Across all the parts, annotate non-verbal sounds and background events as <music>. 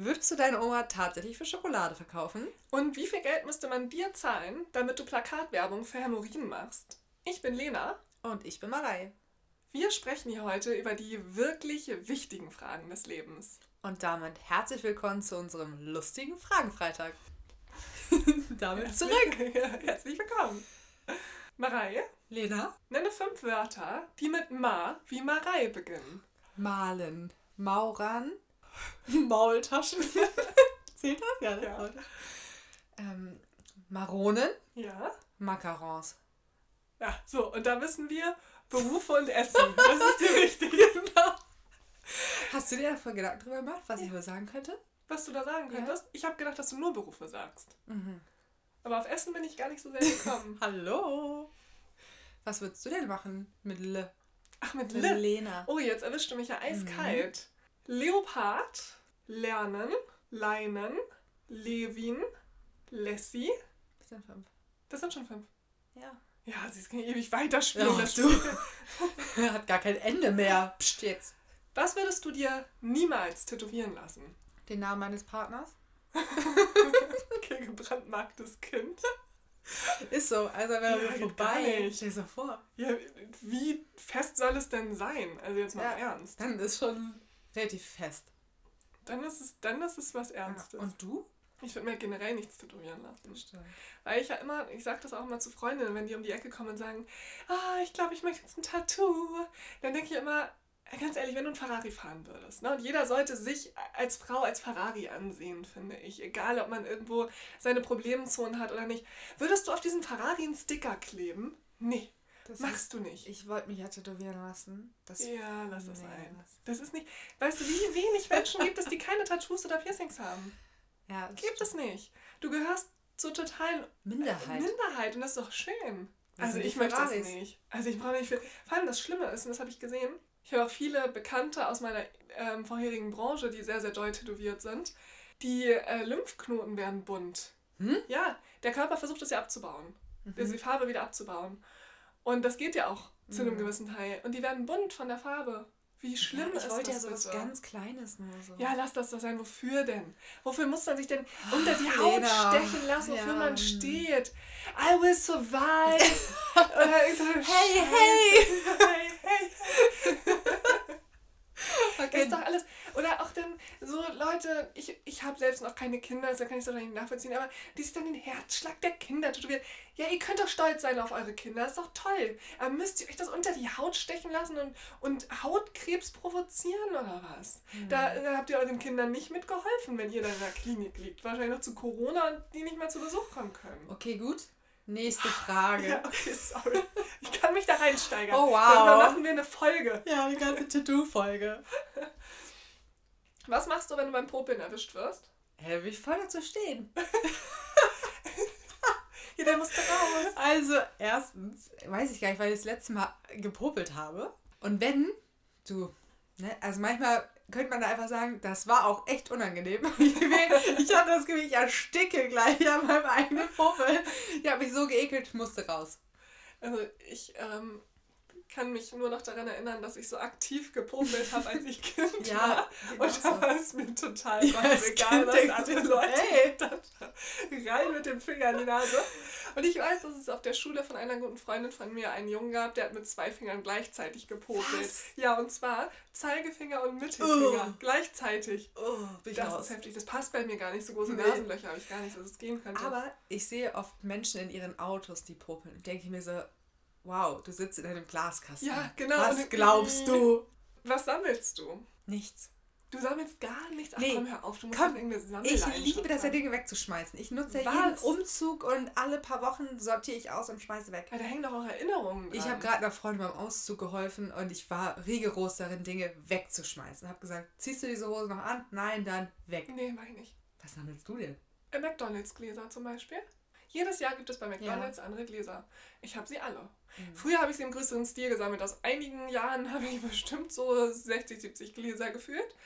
Würdest du deine Oma tatsächlich für Schokolade verkaufen? Und wie viel Geld müsste man dir zahlen, damit du Plakatwerbung für Hämorrhoiden machst? Ich bin Lena. Und ich bin Marei. Wir sprechen hier heute über die wirklich wichtigen Fragen des Lebens. Und damit herzlich willkommen zu unserem lustigen Fragenfreitag. <laughs> damit zurück. <laughs> Herzlich willkommen. Marei, Lena? nenne fünf Wörter, die mit Ma wie Marei beginnen. Malen. Maurern. <laughs> Maultaschen. <laughs> Zählt das? Ja, ne? Ja. Ähm, Maronen. Ja? Macarons. Ja, so, und da wissen wir Berufe und Essen. Das ist dir wichtig. <laughs> Genau. Hast du dir davor Gedanken drüber gemacht, was ich wohl sagen könnte? Was du da sagen Ja. könntest? Ich habe gedacht, dass du nur Berufe sagst. Mhm. Aber auf Essen bin ich gar nicht so sehr gekommen. Hallo. Was würdest du denn machen mit Le? Ach, mit Mit L. Lena. Oh, jetzt erwischte mich ja eiskalt. Leopard, Lernen, Leinen, Levin, Lassie. Das sind fünf. Das sind schon fünf. Ja. Ja, sie kann ewig weiterspielen. Ja, das du. <laughs> Hat gar kein Ende mehr. Psst, jetzt. Was würdest du dir niemals tätowieren lassen? Den Namen meines Partners? <laughs> Okay, gebrandmarktes Kind. Ist so, also wenn er Ja, vorbei. Stell dir so vor. Ja, wie fest soll es denn sein? Also jetzt mal Ja. Ernst. Dann ist schon relativ fest. Dann ist es, dann ist es was Ernstes. Und du? ich würde mir generell nichts tätowieren lassen. Stimmt. Weil ich ja immer, ich sage das auch immer zu Freundinnen, wenn die um die Ecke kommen und sagen, ah, ich glaube, ich möchte jetzt ein Tattoo. Dann denke ich immer, ganz ehrlich, wenn du ein Ferrari fahren würdest, ne? und jeder sollte sich als Frau als Ferrari ansehen, finde ich, egal ob man irgendwo seine Problemzonen hat oder nicht, würdest du auf diesen Ferrari einen Sticker kleben? Nee, Das machst du nicht. Ich wollte mich ja tätowieren lassen. Das Ja, lass es Nee, lass- Das ist nicht, weißt du, wie wenig Menschen gibt es, die keine Tattoos oder Piercings haben? Ja, das Gibt es nicht. Du gehörst zur totalen Minderheit. Minderheit und das ist doch schön. Also ich möchte das nicht. Also ich brauche nicht viel. Vor allem das Schlimme ist, und das habe ich gesehen, ich habe auch viele Bekannte aus meiner ähm, vorherigen Branche, die sehr, sehr doll tätowiert sind. Die äh, Lymphknoten werden bunt. Hm? Ja, der Körper versucht es ja abzubauen. Also die Farbe wieder abzubauen. Und das geht ja auch zu einem Mhm. gewissen Teil. Und die werden bunt von der Farbe. Wie schlimm ja, ich ist wollte ja das sowas bitte? ganz Kleines nur so. Ja, lass das doch sein. Wofür denn? Wofür muss man sich denn unter die Haut Lena. stechen lassen, wofür Ja. man steht? I will survive. <laughs> Hey, hey, hey. Das okay. ist doch alles. Oder auch dann so Leute, ich, ich habe selbst noch keine Kinder, also kann ich es doch nicht nachvollziehen, aber die sich dann den Herzschlag der Kinder tätowieren. Ja, ihr könnt doch stolz sein auf eure Kinder, das ist doch toll. Aber müsst ihr euch das unter die Haut stechen lassen und, und Hautkrebs provozieren oder was? Da, da habt ihr euren Kindern nicht mitgeholfen, wenn ihr dann in der Klinik liegt. Wahrscheinlich noch zu Corona und die nicht mehr zu Besuch kommen können. Okay, gut. Nächste <laughs> Frage. Ja, okay, sorry. Ich kann mich da reinsteigern. Oh, wow. Darüber machen wir eine Folge. Ja, die ganze Tattoo-Folge. <laughs> Was machst du, wenn du beim Popeln erwischt wirst? Hä, ich voll dazu stehen. <laughs> Ja, der musste raus. Also, erstens, weiß ich gar nicht, weil ich das letzte Mal gepopelt habe. Und wenn du, ne, also manchmal könnte man da einfach sagen, das war auch echt unangenehm. <laughs> Ich, habe das Gefühl, ich ersticke gleich an meinem eigenen Popel. Ich habe mich so geekelt, ich musste raus. Also ich ähm, kann mich nur noch daran erinnern, dass ich so aktiv gepopelt habe, als ich Kind <laughs> Ja, war. Und da war es mir total Ja, egal, was andere so, Leute ey. gedacht haben. Rein mit dem Finger in die Nase. Und ich weiß, dass es auf der Schule von einer guten Freundin von mir einen Jungen gab, der hat mit zwei Fingern gleichzeitig gepopelt. Was? Ja, und zwar Zeigefinger und Mittelfinger Oh. gleichzeitig. Oh, bin ich Das raus. ist heftig. Das passt bei mir gar nicht. So große Nee. Nasenlöcher habe ich gar nicht, dass es gehen könnte. Aber ich sehe oft Menschen in ihren Autos, die popeln. Und denke ich mir so, wow, du sitzt in einem Glaskasten. Ja, genau. Was glaubst du? Was sammelst du? Nichts. Du sammelst gar nichts. Ach Nee. komm, hör auf, du musst Komm, irgendeine Ich Sammelleidenschaft liebe das ja. Dinge wegzuschmeißen. Ich nutze ja jeden Umzug und alle paar Wochen sortiere ich aus und schmeiße weg. Ja, da hängen doch auch Erinnerungen dran. Ich habe gerade einer Freundin beim Auszug geholfen und ich war rigoros darin, Dinge wegzuschmeißen. Habe gesagt, ziehst du diese Hose noch an? Nein, dann weg. Nee, mach ich nicht. Was sammelst du denn? Äh, McDonalds-Gläser zum Beispiel. Jedes Jahr gibt es bei McDonalds andere Gläser. Ich habe sie alle. Mhm. Früher habe ich sie im größeren Stil gesammelt. Aus einigen Jahren <laughs> habe ich bestimmt so 60, 70 Gläser geführt.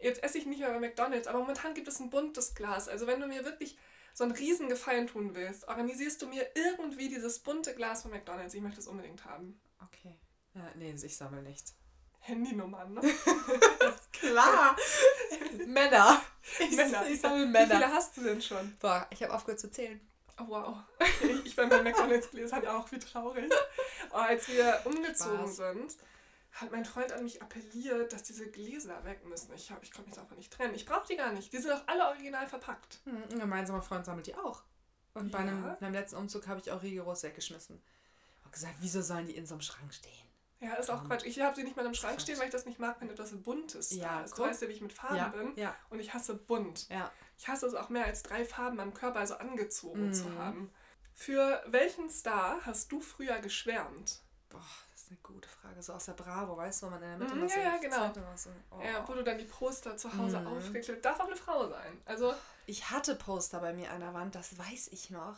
Jetzt esse ich nicht mehr bei McDonalds, aber momentan gibt es ein buntes Glas. Also wenn du mir wirklich so einen riesen Gefallen tun willst, organisierst du mir irgendwie dieses bunte Glas von McDonalds. Ich möchte es unbedingt haben. Okay. Ja, nee, ich sammle nichts. Handynummern, ne? <laughs> Klar. Männer. Ich, <laughs> Männer. Ich sammle Wie Männer. viele hast du denn schon? Boah, ich habe aufgehört zu zählen. Oh wow. <laughs> Ich bei meinen McDonalds-Gläsern auch, wie traurig. Oh, als wir umgezogen Spaß. sind, hat mein Freund an mich appelliert, dass diese Gläser weg müssen. Ich, hab- ich konnte mich davon nicht trennen. Ich brauche die gar nicht. Die sind auch alle original verpackt. Hm, Ein gemeinsamer Freund sammelt die auch. Und bei Ja? einem, beim letzten Umzug habe ich auch rigoros weggeschmissen. Hab gesagt, wieso sollen die in so einem Schrank stehen? Ja, ist auch Mhm. Quatsch. Ich habe sie nicht mal im Schrank stehen, weil ich das nicht mag, wenn etwas Buntes Ja, da ist. Du guck. weißt ja, wie ich mit Farben Ja, bin. ja, Und ich hasse bunt. ja. Ich hasse es auch mehr als drei Farben am Körper, also angezogen Mhm. zu haben. Für welchen Star hast du früher geschwärmt? Boah, das ist eine gute Frage. So aus der Bravo, weißt du, wo man in der Mitte Mhm, ja, ja, genau. So, oh. Ja, wo du dann die Poster zu Hause Mhm. aufgeklebt Darf auch eine Frau sein. Also, Ich hatte Poster bei mir an der Wand, das weiß ich noch.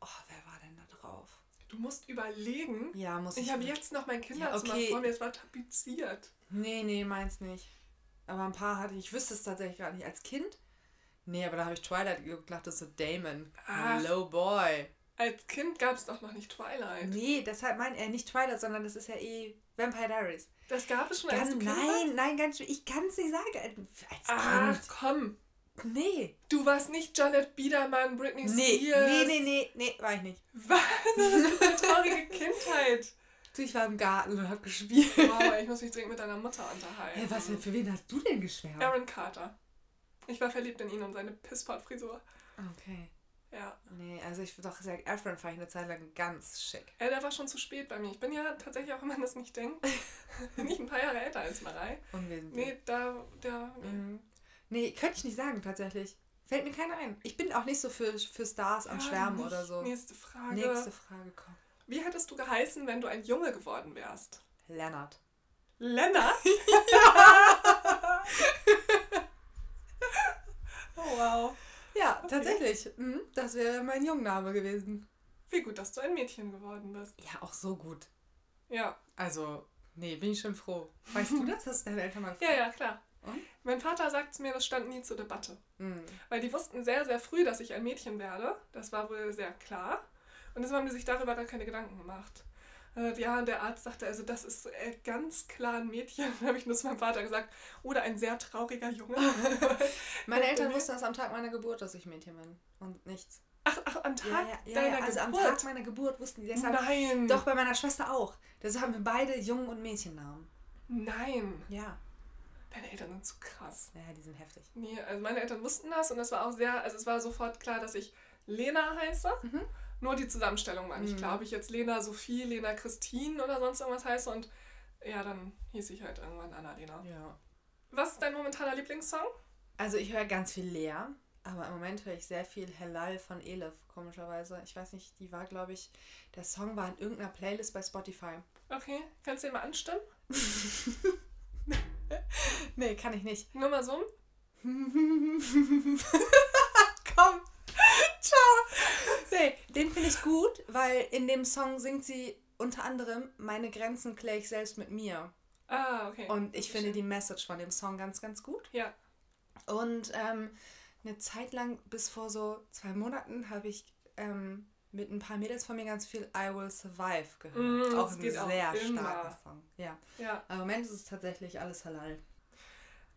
Oh, wer war denn da drauf? du musst überlegen. Ja, muss ich. Ich habe jetzt noch mein Kinderzimmer okay. vor mir, es war tapeziert. Nee, nee, meins nicht. Aber ein paar hatte ich. Ich wüsste es tatsächlich gar nicht. Als Kind? Nee, aber da habe ich Twilight geguckt, dachte so, Damon. Ach. Hello, boy. Als Kind gab es doch noch nicht Twilight. Nee, deshalb mein er nicht Twilight, sondern das ist ja eh Vampire Diaries. Das gab es schon als Ganz, du Kind nein, nein, ganz schön. Ich kann es nicht sagen. Als Ach, Kind. komm. Nee. Du warst nicht Janet Biedermann, Britney Nee, Spears. nee, nee, nee, nee, war ich nicht. Was? Das ist eine traurige <laughs> Kindheit. Du, ich war im Garten und hab gespielt. Wow, ich muss mich dringend mit deiner Mutter unterhalten. Hey, was denn, für wen hast du denn geschwärmt? Aaron Carter. Ich war verliebt in ihn und seine Pisspot-Frisur. Okay. Ja. Nee, also ich doch Zac Efron fand ich eine Zeit lang ganz schick. ja, der war schon zu spät bei mir. Ich bin ja tatsächlich, auch wenn man das nicht denkt, <laughs> nicht ein paar Jahre älter als Marei. Unwesentlich. Nee, da, der, nee. Mhm. Nee, könnte ich nicht sagen, tatsächlich. Fällt mir keiner ein. Ich bin auch nicht so für, für Stars am Ja, Schwärmen nicht. oder so. Nächste Frage. Nächste Frage, komm. Wie hättest du geheißen, wenn du ein Junge geworden wärst? Lennart. Lennart? oh <laughs> wow. Ja, tatsächlich. Mhm, das wäre mein Jungname gewesen. Wie gut, dass du ein Mädchen geworden bist. Ja, auch so gut. Ja, Also, nee, bin ich schon froh. Weißt du <laughs> das? Hast du deine Eltern mal ja, ja, klar. Und? Mein Vater sagt mir, das stand nie zur Debatte. Mhm. Weil die wussten sehr, sehr früh, dass ich ein Mädchen werde. Das war wohl sehr klar. Und deshalb haben die sich darüber gar keine Gedanken gemacht. Äh, ja, und der Arzt sagte, also das ist äh, ganz klar ein Mädchen. <laughs> Dann habe ich nur zu meinem Vater gesagt, oder ein sehr trauriger Junge. <laughs> Meine Eltern wussten das am Tag meiner Geburt, dass ich Mädchen bin. Und nichts. Ach, ach am Tag Ja, ja, ja, deiner ja also am Geburt. Tag meiner Geburt wussten die deshalb. Nein. Doch, bei meiner Schwester auch. Deshalb haben wir beide Jungen- und Mädchennamen. Nein. Ja. Deine Eltern sind zu krass. Ja, die sind heftig. Nee, also meine Eltern wussten das und es war auch sehr, also es war sofort klar, dass ich Lena heiße. Mhm. Nur die Zusammenstellung war nicht Mhm. klar, ob ich jetzt Lena Sophie, Lena Christine oder sonst irgendwas heiße und ja, dann hieß ich halt irgendwann Annalena. Ja. Was ist dein momentaner Lieblingssong? Also ich höre ganz viel Lea, aber im Moment höre ich sehr viel Helal von Elif, komischerweise. Ich weiß nicht, die war, glaube ich, der Song war in irgendeiner Playlist bei Spotify. Okay, kannst du den mal anstimmen? <laughs> Nee, kann ich nicht. Nur mal so. <laughs> Komm. Ciao. Nee, den finde ich gut, weil in dem Song singt sie unter anderem Meine Grenzen kläre ich selbst mit mir. Ah, okay. Und ich finde Schön. die Message von dem Song ganz, ganz gut. Ja. Und ähm, eine Zeit lang, bis vor so zwei Monaten, habe ich ähm, mit ein paar Mädels von mir ganz viel I Will Survive gehört. Mm, auch ein auch sehr immer. starker Song. Ja. Ja. Aber Im Moment ist es tatsächlich alles halal.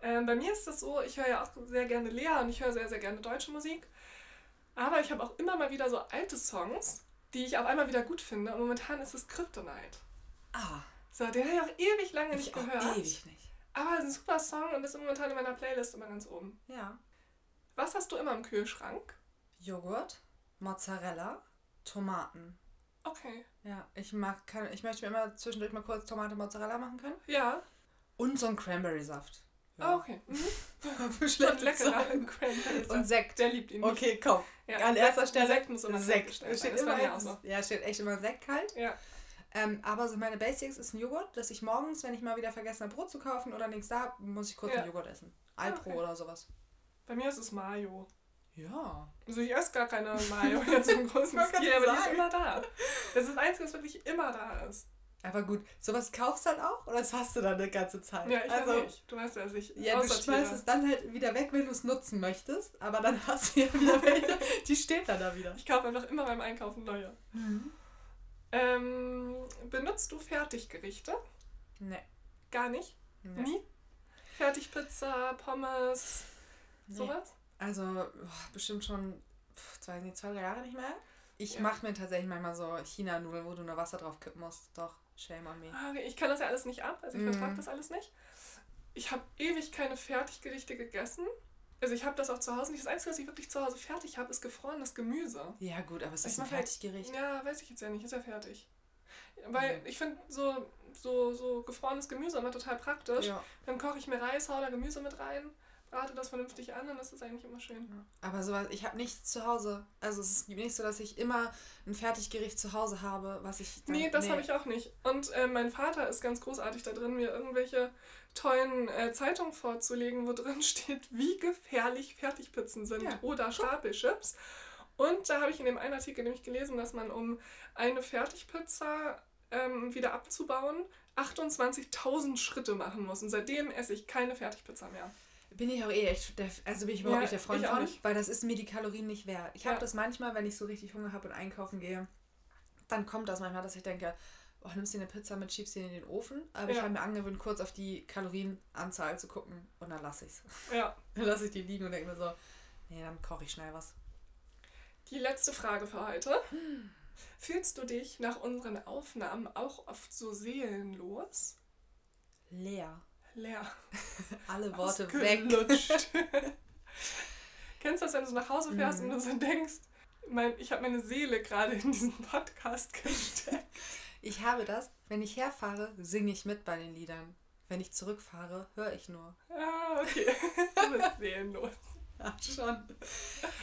Ähm, bei mir ist das so, ich höre ja auch sehr gerne Lea und ich höre sehr, sehr gerne deutsche Musik. Aber ich habe auch immer mal wieder so alte Songs, die ich auf einmal wieder gut finde. Und momentan ist es Kryptonite. Ah, So, den habe ich auch ewig lange ich nicht auch gehört. ewig nicht. Aber es ist ein super Song und ist momentan in meiner Playlist immer ganz oben. Ja. Was hast du immer im Kühlschrank? Joghurt, Mozzarella, Tomaten. Okay. Ja, ich mag kann, ich möchte mir immer zwischendurch mal kurz Tomate Mozzarella machen können. Ja. Und so ein Cranberry-Saft. Ah, okay. Mhm. <laughs> Für schlechte leckerer. Cranberry Und Sekt. Der liebt ihn nicht. Okay, komm. Ja. An erster Stelle Sekt muss immer Sekt. Sekt steht immer, auch so. Ja, steht echt immer Sekt kalt. Ja. Ähm, aber so meine Basics ist ein Joghurt, dass ich morgens, wenn ich mal wieder vergessen habe, Brot zu kaufen oder nichts da, hab, muss ich kurz Ja. einen Joghurt essen. Alpro okay. oder sowas. Bei mir ist es Mayo. Ja. Also ich esse gar keine Mayo jetzt im <laughs> großen Stil, aber die ist immer da. Das ist das Einzige, was wirklich immer da ist. Aber gut, sowas kaufst du dann auch oder das hast du dann eine ganze Zeit? Ja, ich also, nicht. Du weißt ja, ich Ja, du schmeißt es dann halt wieder weg, wenn du es nutzen möchtest, aber dann hast du ja wieder welche, die steht dann da wieder. Ich kaufe einfach immer beim Einkaufen neue. Ähm, benutzt du Fertiggerichte? Nee. Gar nicht? nee. Nie? Fertigpizza, Pommes, Nee. sowas? Also boah, bestimmt schon zwei, nee, zwei, drei Jahre nicht mehr. Ich Ja. mache mir tatsächlich manchmal so China-Nudeln, wo du nur Wasser drauf kippen musst. Doch, shame on me. Ah, Ich kann das ja alles nicht ab, also ich Mhm. vertrage das alles nicht. Ich habe ewig keine Fertiggerichte gegessen. Also ich habe das auch zu Hause nicht. Das Einzige, was ich wirklich zu Hause fertig habe, ist gefrorenes Gemüse. Ja gut, aber es Ich ist ein mach halt- Fertiggericht. Ja, weiß ich jetzt ja nicht, ist ja fertig. Weil Mhm. ich finde so, so, so gefrorenes Gemüse immer total praktisch. Ja. Dann koche ich mir Reis, hau da Gemüse mit rein, brate das vernünftig an und das ist eigentlich immer schön. Aber sowas, ich habe nichts zu Hause. Also es ist nicht so, dass ich immer ein Fertiggericht zu Hause habe, was ich. dann- Nee, das habe ich auch nicht. Und äh, mein Vater ist ganz großartig da drin, mir irgendwelche tollen äh, Zeitungen vorzulegen, wo drin <laughs> steht, wie gefährlich Fertigpizzen sind Ja. oder Stapelchips. Und da habe ich in dem einen Artikel nämlich gelesen, dass man, um eine Fertigpizza ähm, wieder abzubauen, 28.000 Schritte machen muss. Und seitdem esse ich keine Fertigpizza mehr. Bin ich auch eh echt, der, also bin ich überhaupt Ja, nicht der Freund ich von, nicht. weil das ist mir die Kalorien nicht wert. Ich habe Ja. das manchmal, wenn ich so richtig Hunger habe und einkaufen gehe, dann kommt das manchmal, dass ich denke, oh, nimmst dir eine Pizza mit, schiebst sie in den Ofen. Aber ich Ja. habe mir angewöhnt, kurz auf die Kalorienanzahl zu gucken und dann lasse ich es. Ja. <laughs> Dann lasse ich die liegen und denke mir so, nee, dann koche ich schnell was. Die letzte Frage für heute. Fühlst du dich nach unseren Aufnahmen auch oft so seelenlos? Leer. Leer. <laughs> Alle Worte weg. Ausgelutscht. <laughs> Kennst du das, wenn du so nach Hause fährst Mhm. und du so denkst, mein, ich habe meine Seele gerade in diesen Podcast gesteckt. Ich habe das, wenn ich herfahre, singe ich mit bei den Liedern. Wenn ich zurückfahre, höre ich nur. Ah, okay. Du bist seelenlos. <laughs> Ja, schon.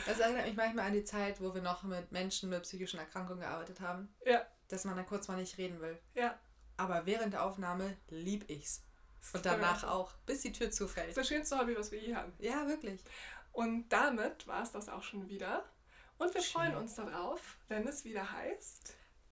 Das erinnert mich manchmal an die Zeit, wo wir noch mit Menschen mit psychischen Erkrankungen gearbeitet haben. Ja. Dass man dann kurz mal nicht reden will. Ja. Aber während der Aufnahme lieb ich's. Das Und danach auch, bis die Tür Das zufällt. ist das schönste Hobby, was wir je haben. Ja, wirklich. Und damit war es das auch schon wieder. Und wir Schön. freuen uns darauf, wenn es wieder heißt.